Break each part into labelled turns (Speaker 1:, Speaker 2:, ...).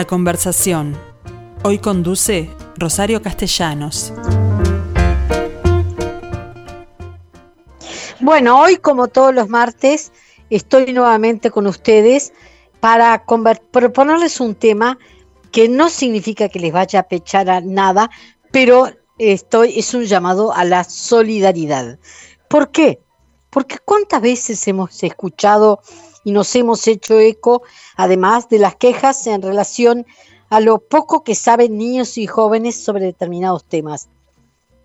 Speaker 1: La conversación. Hoy conduce Rosario Castellanos.
Speaker 2: Bueno, hoy como todos los martes estoy nuevamente con ustedes para proponerles un tema que no significa que les vaya a pechar a nada, pero estoy, es un llamado a la solidaridad. ¿Por qué? Porque cuántas veces hemos escuchado y nos hemos hecho eco, además de las quejas en relación a lo poco que saben niños y jóvenes sobre determinados temas.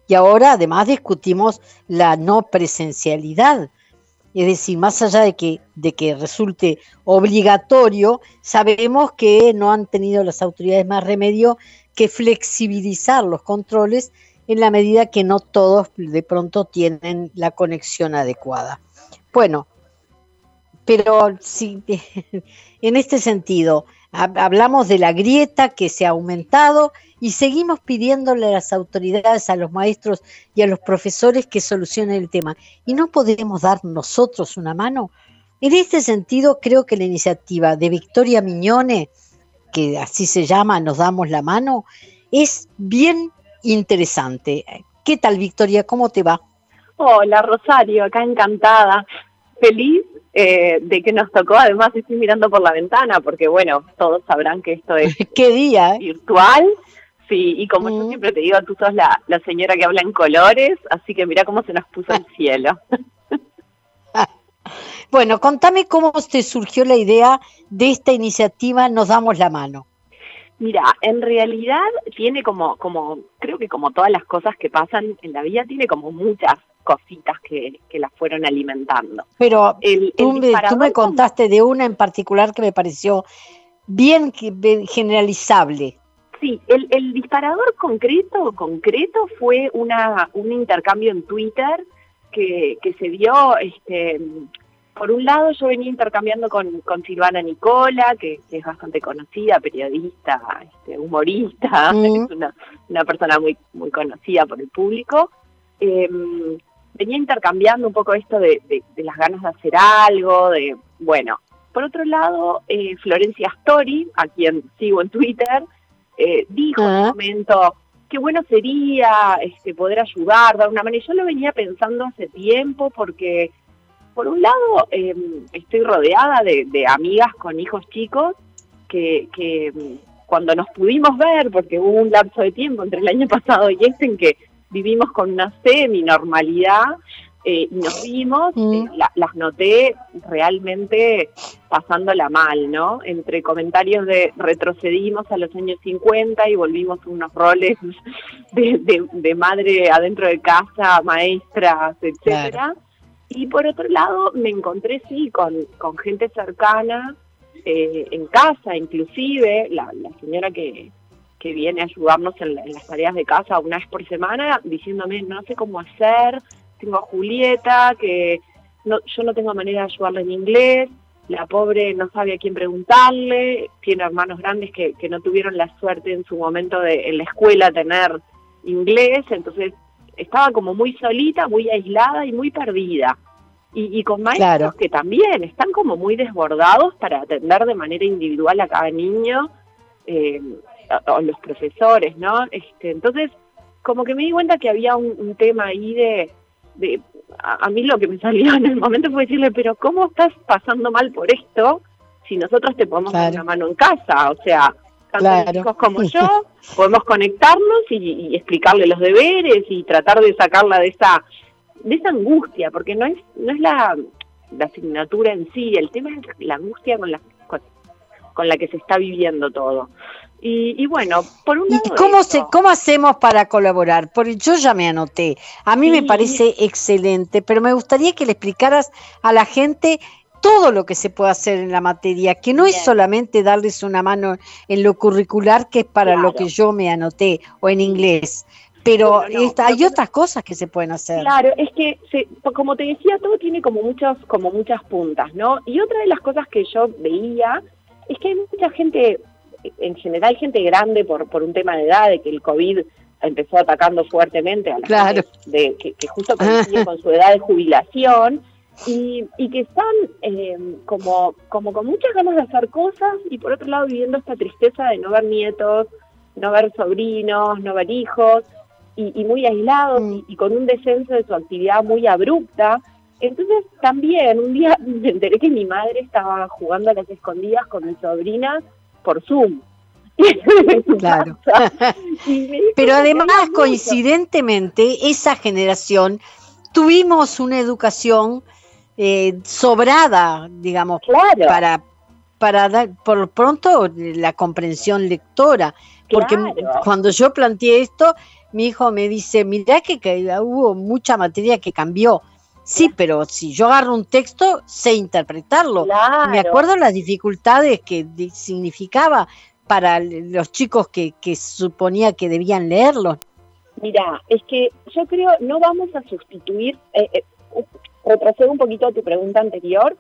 Speaker 2: Y ahora además discutimos la no presencialidad. Es decir, más allá de que, de que resulte obligatorio, sabemos que no han tenido las autoridades más remedio que flexibilizar los controles en la medida que no todos de pronto tienen la conexión adecuada. Bueno, pero sí, en este sentido, hablamos de la grieta que se ha aumentado y seguimos pidiéndole a las autoridades, a los maestros y a los profesores que solucionen el tema. ¿Y no podemos dar nosotros una mano? En este sentido, creo que la iniciativa de Victoria Miñone, que así se llama, Nos damos la mano, es bien interesante. ¿Qué tal, Victoria? ¿Cómo te va?
Speaker 3: Hola, Rosario, acá encantada. Feliz eh, de que nos tocó, además estoy mirando por la ventana, porque bueno, todos sabrán que esto es
Speaker 2: ¿Qué día,
Speaker 3: eh? virtual. Sí, y como yo mm. siempre te digo, tú sos la, la señora que habla en colores, así que mira cómo se nos puso el cielo.
Speaker 2: bueno, contame cómo te surgió la idea de esta iniciativa Nos damos la mano.
Speaker 3: Mira, en realidad tiene como, como, creo que como todas las cosas que pasan en la vida, tiene como muchas cositas que, que las fueron alimentando.
Speaker 2: Pero tú, me, contaste de una en particular que me pareció bien generalizable.
Speaker 3: Sí, el, el disparador concreto, concreto fue una, un intercambio en Twitter que, que se dio este, por un lado yo venía intercambiando con, con Silvana Nicola, que, es bastante conocida, periodista, este, humorista, mm. es una, una, persona muy, muy conocida por el público. Em, venía intercambiando un poco esto de, las ganas de hacer algo, de, bueno, por otro lado, eh, Florencia Story, a quien sigo en Twitter, eh, dijo en un ah. momento, qué bueno sería este, poder ayudar, dar una mano. Y yo lo venía pensando hace tiempo porque por un lado, em, estoy rodeada de, amigas con hijos chicos que, em, cuando nos pudimos ver, porque hubo un lapso de tiempo entre el año pasado y este en que vivimos con una semi-normalidad, eh, y nos vimos, mm. eh, las noté realmente pasándola mal, ¿no? Entre comentarios de retrocedimos a los años 50 y volvimos unos roles de, madre adentro de casa, maestras, etcétera. Y por otro lado, me encontré, sí, con, con gente cercana, eh, en casa inclusive, la, señora que, que viene a ayudarnos en, las tareas de casa una vez por semana, diciéndome, no sé cómo hacer, tengo a Julieta, que no, yo no tengo manera de ayudarle en inglés, la pobre no sabe a quién preguntarle, tiene hermanos grandes que, que no tuvieron la suerte en su momento de en la escuela tener inglés, entonces estaba como muy solita, muy aislada y muy perdida. Y, con maestros que también están como muy desbordados para atender de manera individual a cada niño, eh, o, los profesores, ¿no? Este, entonces, como que me di cuenta que había un, tema ahí de, de a, mí lo que me salió en el momento fue decirle, pero ¿cómo estás pasando mal por esto si nosotros te podemos dar una mano en casa? O sea, tanto hijos como yo, podemos conectarnos y, explicarle los deberes y tratar de sacarla de esa de esa angustia, porque no es no es la, asignatura en sí, el tema es la angustia con la con, la que se está viviendo todo. Y, bueno, por un lado
Speaker 2: ¿Y cómo, se, cómo hacemos para colaborar? Porque yo ya me anoté. A mí me parece excelente, pero me gustaría que le explicaras a la gente todo lo que se puede hacer en la materia, que no es solamente darles una mano en lo curricular, que es para lo que yo me anoté, o en inglés, pero hay otras cosas que se pueden hacer.
Speaker 3: Claro, es que, como te decía, todo tiene como, muchos, como muchas puntas, ¿no? Y otra de las cosas que yo veía es que hay mucha gente, en general gente grande por, por un tema de edad, de que el COVID empezó atacando fuertemente a la gente de, que, justo coincide con su edad de jubilación, y, y que están eh, como, como con muchas ganas de hacer cosas y por otro lado viviendo esta tristeza de no ver nietos, no ver sobrinos, no ver hijos y, muy aislados mm. y, con un descenso de su actividad muy abrupta. Entonces también un día me enteré que mi madre estaba jugando a las escondidas con mi sobrina por Zoom.
Speaker 2: claro. Pero además, coincidentemente, esa generación tuvimos una educación eh, sobrada, digamos, para, para dar por pronto la comprensión lectora. Porque cuando yo planteé esto, mi hijo me dice, mira que, hubo mucha materia que cambió. Sí, pero si yo agarro un texto, sé interpretarlo. Me acuerdo las dificultades que significaba para los chicos que, que suponía que debían leerlo.
Speaker 3: Mira, es que yo creo no vamos a sustituir, eh, eh, retrocedo un poquito a tu pregunta anterior,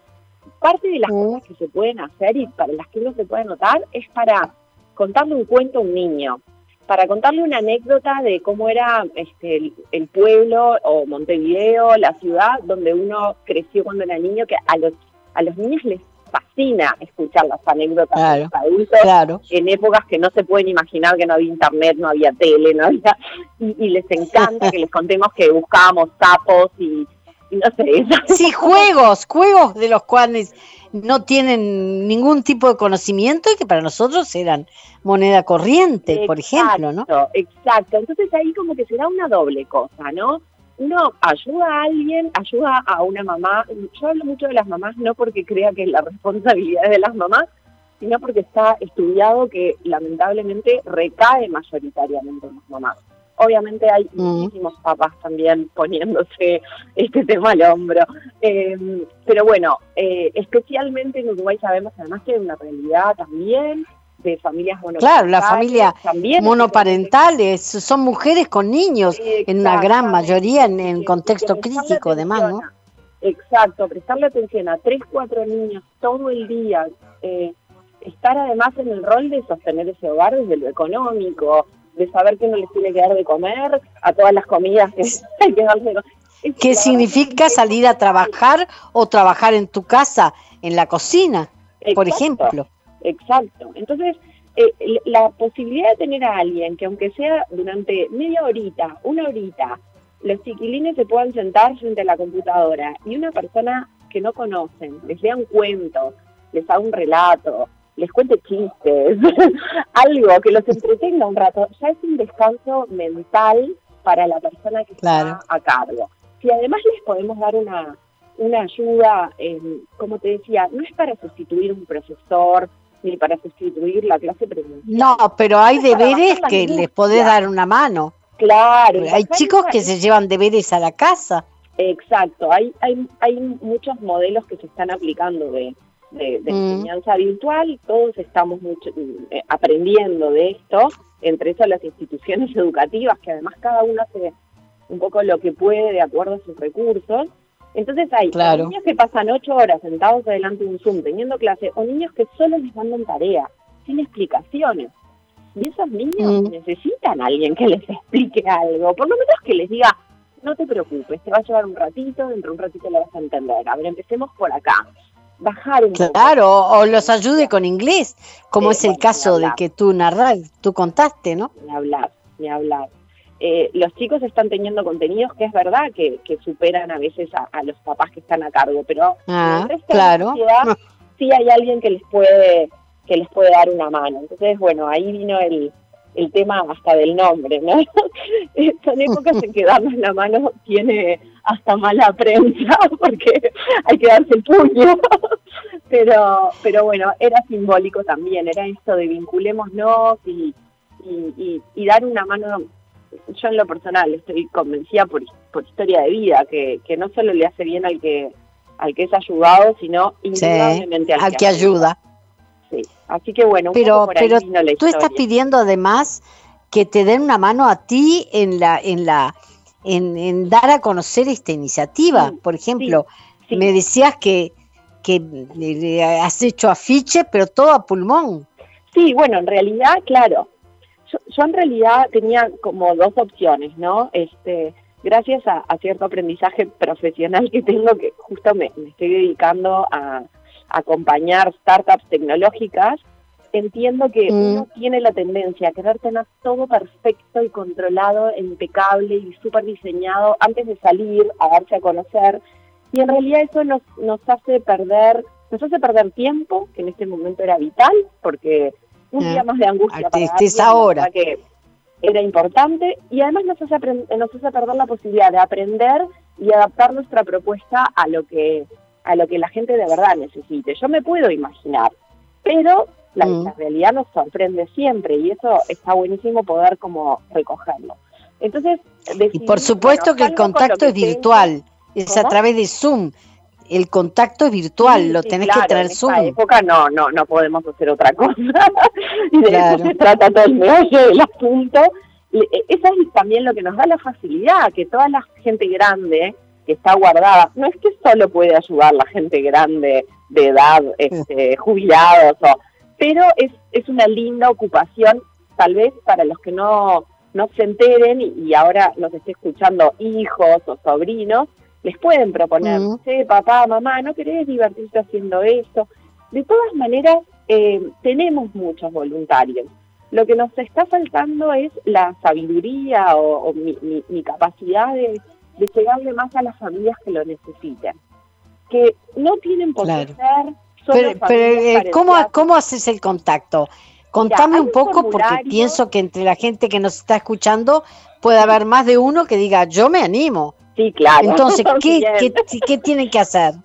Speaker 3: parte de las mm. cosas que se pueden hacer y para las que uno se puede notar es para contarle un cuento a un niño, para contarle una anécdota de cómo era este, el, pueblo o Montevideo, la ciudad donde uno creció cuando era niño, que a los, a los niños les fascina escuchar las anécdotas de los adultos en épocas que no se pueden imaginar que no había internet, no había tele, no había y, les encanta que les contemos que buscábamos sapos y, no sé.
Speaker 2: Sí, juegos, juegos de los cuales no tienen ningún tipo de conocimiento y que para nosotros eran moneda corriente, por ejemplo, ¿no?
Speaker 3: Exacto, entonces ahí como que se da una doble cosa, ¿no? uno ayuda a alguien, ayuda a una mamá. Yo hablo mucho de las mamás no porque crea que la responsabilidad es de las mamás, sino porque está estudiado que lamentablemente recae mayoritariamente en las mamás. Obviamente hay mm. muchísimos papás también poniéndose este tema al hombro. Em, pero bueno, eh, especialmente en Uruguay sabemos además que hay una realidad también de familias monoparentales.
Speaker 2: Claro, la familia monoparentales son mujeres con niños, en una gran mayoría en, contexto crítico además, ¿no?
Speaker 3: Exacto, prestarle atención a tres, cuatro niños todo el día, eh, estar además en el rol de sostener ese hogar desde lo económico, de saber que no les tiene que dar de comer a todas las comidas que hay que darle.
Speaker 2: ¿Qué significa salir a trabajar o trabajar en tu casa, en la cocina, por ejemplo?
Speaker 3: Exacto. Entonces, eh, la posibilidad de tener a alguien que aunque sea durante media horita, una horita, los chiquilines se puedan sentar frente a la computadora y una persona que no conocen les lea un cuento, les haga un relato, les cuente chistes, algo que los entretenga un rato, ya es un descanso mental para la persona que está a cargo. Si además les podemos dar una, una ayuda, como te decía, no es para sustituir un profesor, ni para sustituir la clase presencial.
Speaker 2: No, pero hay deberes que les podés dar una mano.
Speaker 3: Claro.
Speaker 2: Hay chicos que se llevan deberes a la casa.
Speaker 3: Exacto, hay, hay, hay muchos modelos que se están aplicando de, de, mm. enseñanza virtual, todos estamos mucho, eh, aprendiendo de esto, entre eso las instituciones educativas, que además cada uno hace un poco lo que puede de acuerdo a sus recursos, entonces hay niños que pasan ocho horas sentados delante de un Zoom teniendo clase o niños que solo les mandan tarea, sin explicaciones. Y esos niños mm. necesitan a alguien que les explique algo, por lo menos que les diga, no te preocupes, te va a llevar un ratito, dentro de un ratito lo vas a entender. A ver, empecemos por acá. Bajar un
Speaker 2: Claro, o los ayude con inglés, como es el caso de que tú narras, tú contaste, ¿no?
Speaker 3: Ni hablar, ni hablar. Eh, los chicos están teniendo contenidos que es verdad que, superan a veces a, los papás que están a cargo, pero
Speaker 2: ah, claro.
Speaker 3: sí hay alguien que les puede que les puede dar una mano. Entonces, bueno, ahí vino el, el tema hasta del nombre, ¿no? Son épocas en que darnos la mano tiene hasta mala prensa porque hay que darse el puño. pero, pero bueno, era simbólico también, era esto de vinculémonos y, y, y dar una mano yo en lo personal estoy convencida por, por historia de vida, que, que no solo le hace bien al que al que es ayudado, sino indudablemente
Speaker 2: al, que, ayuda.
Speaker 3: Sí, así que bueno,
Speaker 2: pero, pero tú estás pidiendo además que te den una mano a ti en la en la en, dar a conocer esta iniciativa. Por ejemplo, me decías que que has hecho afiche, pero todo a pulmón.
Speaker 3: Sí, bueno, en realidad, claro, yo, en realidad tenía como dos opciones, ¿no? Este, gracias a, cierto aprendizaje profesional que tengo, que justo me, estoy dedicando a, acompañar startups tecnológicas, entiendo que mm. uno tiene la tendencia a querer tener todo perfecto y controlado, impecable y súper diseñado antes de salir a darse a conocer. Y en realidad eso nos, nos hace perder nos hace perder tiempo, que en este momento era vital, porque un día más de angustia para
Speaker 2: ahora.
Speaker 3: que era importante, y además nos hace, nos hace perder la posibilidad de aprender y adaptar nuestra propuesta a lo que a lo que la gente de verdad necesite. Yo me puedo imaginar, pero la, mm. realidad nos sorprende siempre y eso está buenísimo poder como recogerlo. Entonces,
Speaker 2: y por supuesto que el contacto es virtual, es a través de Zoom el contacto es virtual, lo tenés que tener Zoom. En
Speaker 3: época no, no, no podemos hacer otra cosa. y de eso se trata todo el meollo del asunto. Eh, eso es también lo que nos da la facilidad, que toda la gente grande que está guardada, no es que solo puede ayudar la gente grande de edad, este, jubilados, o, pero es, es una linda ocupación, tal vez para los que no, no se enteren y, y ahora nos esté escuchando hijos o sobrinos, les pueden proponer, mm. papá, mamá, ¿no querés divertirte haciendo esto? De todas maneras, eh, tenemos muchos voluntarios. Lo que nos está faltando es la sabiduría o, mi, capacidad de, llegarle más a las familias que lo necesiten, que no tienen por qué ser
Speaker 2: solo pero, pero eh, ¿cómo, ¿cómo haces el contacto? Contame un poco porque pienso que entre la gente que nos está escuchando puede haber más de uno que diga, yo me animo.
Speaker 3: Sí, claro.
Speaker 2: Entonces, ¿qué, qué, tienen que hacer?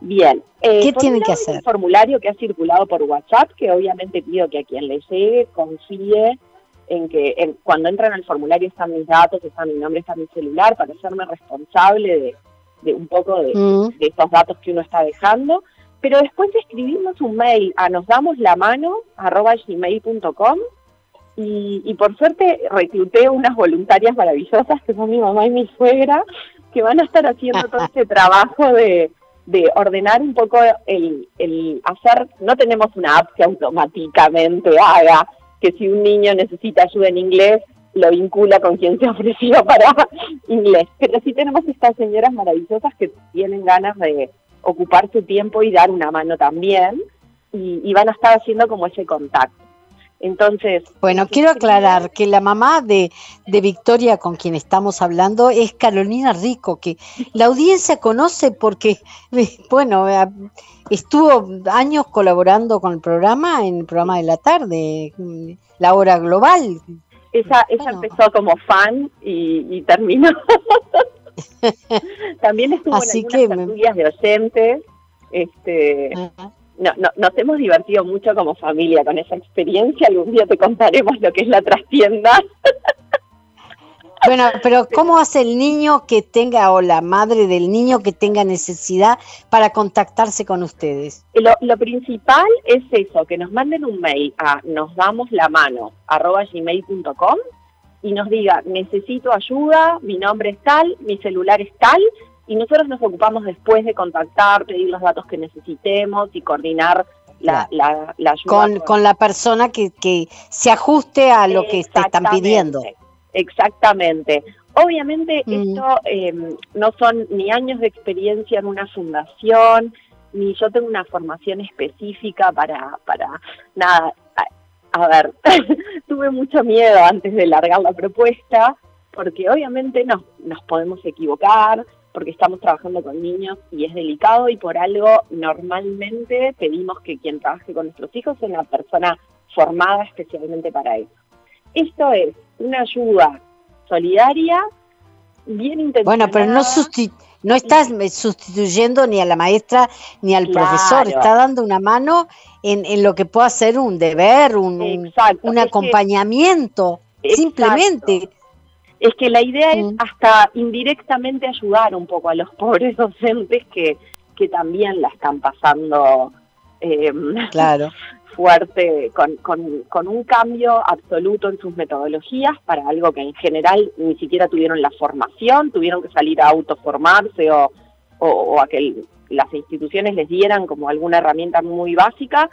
Speaker 3: Bien.
Speaker 2: Eh, ¿Qué tienen que hacer?
Speaker 3: Un formulario que ha circulado por WhatsApp, que obviamente pido que a quien le llegue confíe en que cuando entran al formulario están mis datos, está mi nombre, está mi celular, para hacerme responsable de, un poco de, mm. de, estos datos que uno está dejando. Pero después escribimos un mail a nos damos la mano arroba gmail.com y, y por suerte recluté unas voluntarias maravillosas que son mi mamá y mi suegra que van a estar haciendo todo este trabajo de, ordenar un poco el, el hacer, no tenemos una app que automáticamente haga que si un niño necesita ayuda en inglés, lo vincula con quien se ofreció para inglés. Pero sí tenemos estas señoras maravillosas que tienen ganas de ocupar su tiempo y dar una mano también, y, y van a estar haciendo como ese contacto. Entonces.
Speaker 2: Bueno, quiero aclarar que la mamá de, de, Victoria con quien estamos hablando es Carolina Rico, que la audiencia conoce porque, bueno, eh, estuvo años colaborando con el programa, en el programa de la tarde, la hora global.
Speaker 3: Ella, ella empezó como fan y, terminó. También estuvo Así en algunas que de oyentes. Este, no, no, nos hemos divertido mucho como familia con esa experiencia. Algún día te contaremos lo que es la trastienda.
Speaker 2: Bueno, pero ¿cómo hace el niño que tenga o la madre del niño que tenga necesidad para contactarse con ustedes?
Speaker 3: Lo, lo principal es eso, que nos manden un mail a nos y nos diga necesito ayuda, mi nombre es tal, mi celular es tal y nosotros nos ocupamos después de contactar, pedir los datos que necesitemos y coordinar la, la,
Speaker 2: ayuda. Con, la persona que, que se ajuste a lo que te están pidiendo.
Speaker 3: Exactamente. Obviamente mm. esto em, no son ni años de experiencia en una fundación, ni yo tengo una formación específica para, para nada. A, ver, tuve mucho miedo antes de largar la propuesta, porque obviamente nos, nos podemos equivocar, porque estamos trabajando con niños y es delicado y por algo normalmente pedimos que quien trabaje con nuestros hijos sea una persona formada especialmente para eso. Esto es una ayuda solidaria, bien intencionada.
Speaker 2: Bueno, pero no, no estás sustituyendo ni a la maestra ni al profesor, está dando una mano en, lo que pueda ser un deber, un, un acompañamiento, simplemente
Speaker 3: es que la idea es mm. hasta indirectamente ayudar un poco a los pobres docentes que, que también la están pasando eh,
Speaker 2: claro.
Speaker 3: fuerte, con, con, con, un cambio absoluto en sus metodologías para algo que en general ni siquiera tuvieron la formación, tuvieron que salir a autoformarse o, o, a que las instituciones les dieran como alguna herramienta muy básica.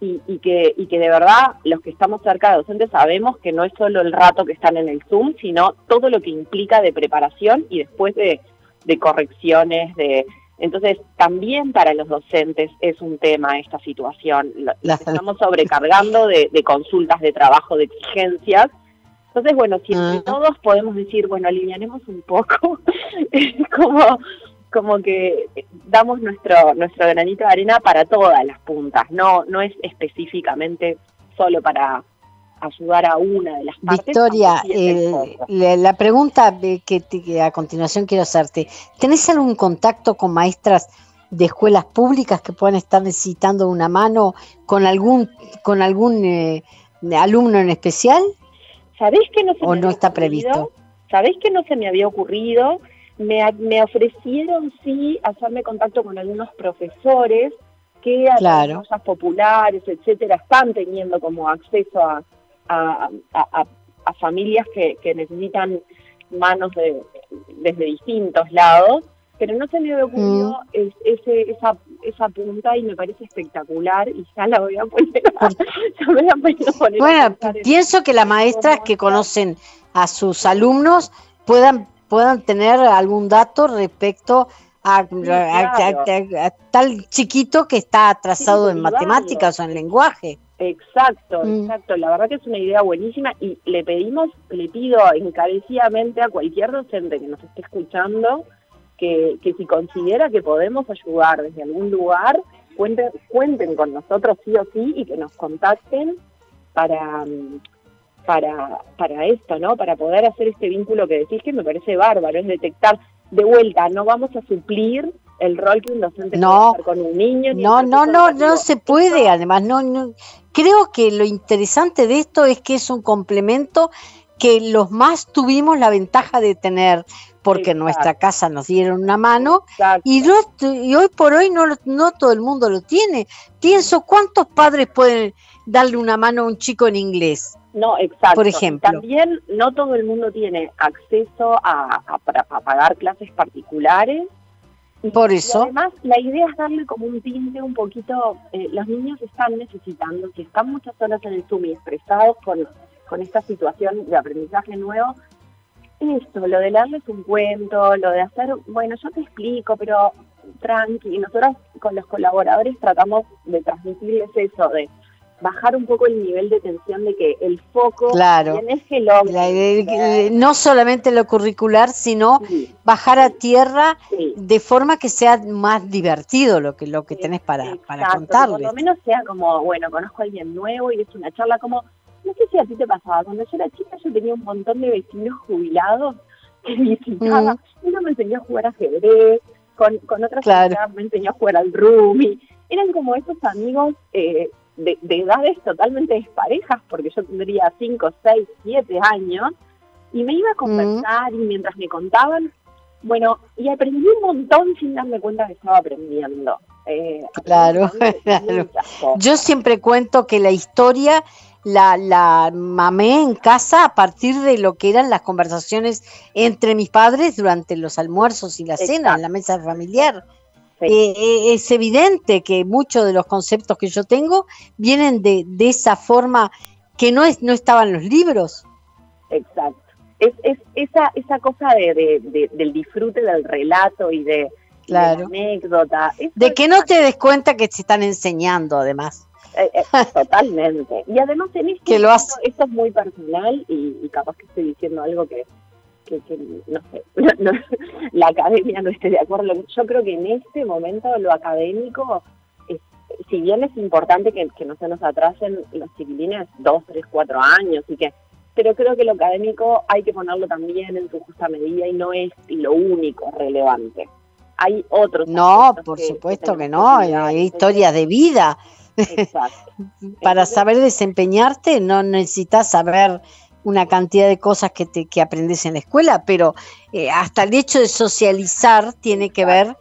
Speaker 3: Y, y, que, y que de verdad los que estamos cerca de docentes sabemos que no es solo el rato que están en el Zoom, sino todo lo que implica de preparación y después de, de correcciones, de... Entonces, también para los docentes es un tema esta situación. Estamos sobrecargando de, de consultas de trabajo, de exigencias, entonces, bueno, si entre todos podemos decir, bueno, alivianemos un poco, como, como que damos nuestro, nuestro granito de arena para todas las puntas, no, no es específicamente solo para ayudar a una de las partes.
Speaker 2: Victoria, eh, la, pregunta que, que, a continuación quiero hacerte, ¿tenés algún contacto con maestras de escuelas públicas que puedan estar necesitando una mano con algún, con algún eh, alumno en especial?
Speaker 3: ¿Sabés que no se
Speaker 2: ¿O
Speaker 3: me
Speaker 2: no está previsto?
Speaker 3: ¿Sabés que no se me había ocurrido? Me, me ofrecieron sí hacerme contacto con algunos profesores que a
Speaker 2: claro.
Speaker 3: las cosas populares, etcétera, están teniendo como acceso a, a, a, a familias que, que, necesitan manos de, desde distintos lados pero no se me había ocurrido mm. ese, esa, esa punta y me parece espectacular y ya la voy a poner,
Speaker 2: Bueno, pienso que las maestras que conocen a sus alumnos puedan, puedan tener algún dato respecto a, tal chiquito que está atrasado en matemáticas o en lenguaje.
Speaker 3: Exacto, mm. exacto. La verdad que es una idea buenísima y le pedimos, le pido encarecidamente a cualquier docente que nos esté escuchando que, si considera que podemos ayudar desde algún lugar, cuenten, cuenten con nosotros sí o sí y que nos contacten para, para, para esto, ¿no? Para poder hacer este vínculo que decís que me parece bárbaro, es detectar de vuelta, no vamos a suplir el rol que un docente
Speaker 2: no,
Speaker 3: puede con un niño.
Speaker 2: No, no, no, no se puede, además, no, no, creo que lo interesante de esto es que es un complemento que los más tuvimos la ventaja de tener porque en nuestra casa nos dieron una mano y, y, hoy por hoy no, no todo el mundo lo tiene. Pienso, ¿cuántos padres pueden darle una mano a un chico en inglés?
Speaker 3: No, exacto.
Speaker 2: Por ejemplo.
Speaker 3: También no todo el mundo tiene acceso a, a, pagar clases particulares.
Speaker 2: Por eso.
Speaker 3: además, la idea es darle como un tinte un poquito. Eh, los niños están necesitando, si están muchas horas en el Zoom y expresados con, con esta situación de aprendizaje nuevo, esto, lo de darles un cuento, lo de hacer, bueno, yo te explico, pero tranqui, nosotros con los colaboradores tratamos de transmitirles eso, de bajar un poco el nivel de tensión de que el foco
Speaker 2: claro.
Speaker 3: en ese logro.
Speaker 2: no solamente lo curricular, sino bajar a tierra de forma que sea más divertido lo que lo que tenés para, para contarles.
Speaker 3: Por lo menos sea como, bueno, conozco a alguien nuevo y es una charla como no sé si a ti te pasaba, cuando yo era chica yo tenía un montón de vecinos jubilados que visitaba, y uno me enseñó a jugar ajedrez, con, con otras
Speaker 2: claro.
Speaker 3: me enseñó a jugar al rumi, eran como esos amigos eh, de, de, edades totalmente desparejas, porque yo tendría 5, 6, 7 años, y me iba a conversar y mientras me contaban, bueno, y aprendí un montón sin darme cuenta que estaba aprendiendo.
Speaker 2: Eh, claro, claro. Yo siempre cuento que la historia la, la mamé en casa a partir de lo que eran las conversaciones entre mis padres durante los almuerzos y la cena, en la mesa familiar. Eh, eh, es evidente que muchos de los conceptos que yo tengo vienen de, de esa forma que no, es, no estaban los libros.
Speaker 3: Exacto. Es, es esa, esa cosa de, de, del disfrute del relato y de, la anécdota.
Speaker 2: de que no te des cuenta que te están enseñando, además.
Speaker 3: Eh, eh, totalmente. Y además en este
Speaker 2: que lo hace.
Speaker 3: esto es muy personal y, capaz que estoy diciendo algo que, que, no sé, la academia no esté de acuerdo. Yo creo que en este momento lo académico, si bien es importante que, no se nos atrasen los chiquilines dos, tres, cuatro años y que pero creo que lo académico hay que ponerlo también en su justa medida y no es lo único relevante. Hay otros.
Speaker 2: No, por supuesto que, no, hay historias de vida Para saber desempeñarte no necesitas saber una cantidad de cosas que, te, que aprendes en la escuela, pero eh, hasta el hecho de socializar tiene que ver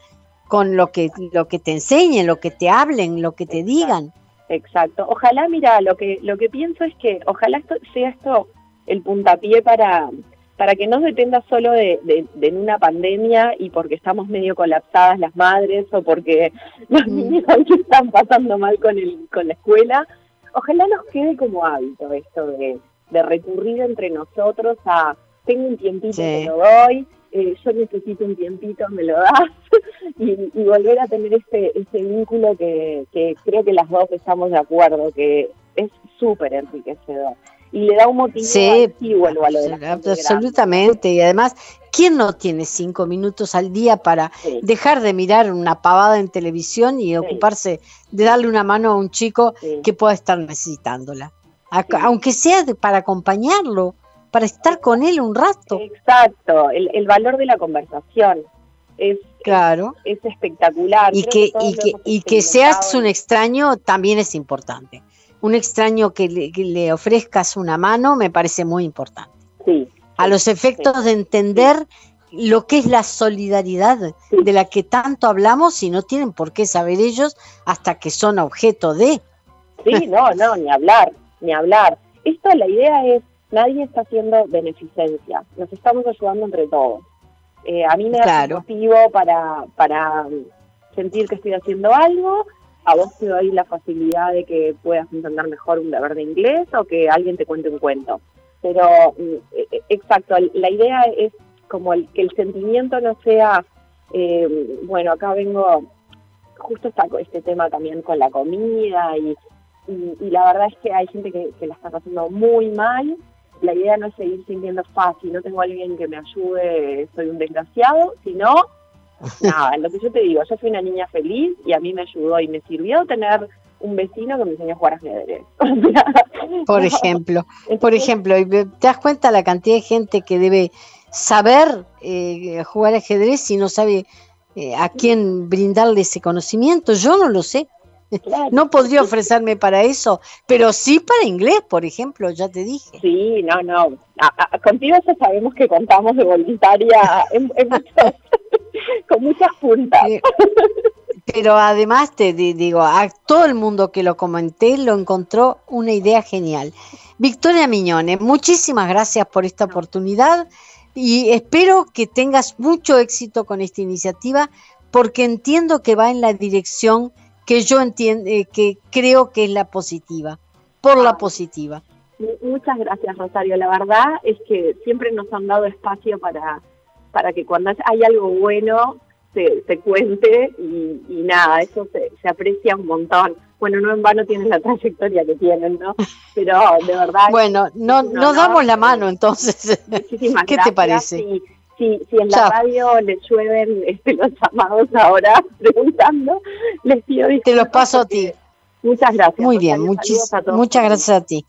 Speaker 2: con lo que, lo que te enseñen, lo que te hablen, lo que te digan.
Speaker 3: Exacto. Ojalá, mira, lo que, lo que pienso es que ojalá esto, sea esto el puntapié para, para que no dependa solo de, de, una pandemia y porque estamos medio colapsadas las madres o porque los niños están pasando mal con, el, con la escuela. Ojalá nos quede como hábito esto de, de recurrir entre nosotros a tengo un tiempito, me lo doy, eh, yo necesito un tiempito, me lo das, y, volver a tener este, este vínculo que, que creo que las dos estamos de acuerdo, que es súper enriquecedor. Y le da un motivo sí,
Speaker 2: absolutamente y además quién no tiene cinco minutos al día para dejar de mirar una pavada en televisión y ocuparse de darle una mano a un chico que pueda estar necesitándola aunque sea para acompañarlo para estar con él un rato.
Speaker 3: Exacto el, valor de la conversación es
Speaker 2: claro.
Speaker 3: es, espectacular.
Speaker 2: Y que y que y que seas un extraño también es importante. Un extraño que le, ofrezcas una mano me parece muy importante.
Speaker 3: Sí.
Speaker 2: A los efectos de entender lo que es la solidaridad de la que tanto hablamos y no tienen por qué saber ellos hasta que son objeto de.
Speaker 3: Sí, no, no, ni hablar, ni hablar. Esto, la idea es, nadie está haciendo beneficencia, nos estamos ayudando entre todos. Eh, a mí me da motivo para, para sentir que estoy haciendo algo a vos te doy la facilidad de que puedas entender mejor un deber de inglés o que alguien te cuente un cuento. Pero, mm, e, e, exacto, la idea es como el, que el sentimiento no sea, eh, bueno, acá vengo, justo está este tema también con la comida y, y, la verdad es que hay gente que, que la está pasando muy mal. La idea no es seguir sintiendo fácil, no tengo alguien que me ayude, soy un desgraciado, sino Nada, lo que yo te digo, yo fui una niña feliz y a mí me ayudó y me sirvió tener un vecino que me enseñó a jugar ajedrez.
Speaker 2: por ejemplo, por ejemplo, ¿te das cuenta la cantidad de gente que debe saber eh, jugar ajedrez y no sabe eh, a quién brindarle ese conocimiento? Yo no lo sé. No podría ofrecerme para eso, pero sí para inglés, por ejemplo, ya te dije.
Speaker 3: Sí, no, no. contigo ya sabemos que contamos de voluntaria en, con muchas puntas.
Speaker 2: pero además te digo, a todo el mundo que lo comenté lo encontró una idea genial. Victoria Miñone, muchísimas gracias por esta oportunidad y espero que tengas mucho éxito con esta iniciativa porque entiendo que va en la dirección que yo entiendo, eh, que creo que es la positiva, por la positiva.
Speaker 3: Muchas gracias, Rosario. La verdad es que siempre nos han dado espacio para, para que cuando hay algo bueno se, se cuente y, nada, eso se, se, aprecia un montón. Bueno, no en vano tienen la trayectoria que tienen, ¿no? Pero de verdad...
Speaker 2: Bueno, no, nos damos la mano entonces.
Speaker 3: Muchísimas ¿Qué te parece? Si, si en la radio les llueven este, los llamados ahora preguntando, les pido
Speaker 2: Te los paso a ti.
Speaker 3: Muchas gracias.
Speaker 2: Muy bien, muchas gracias a ti.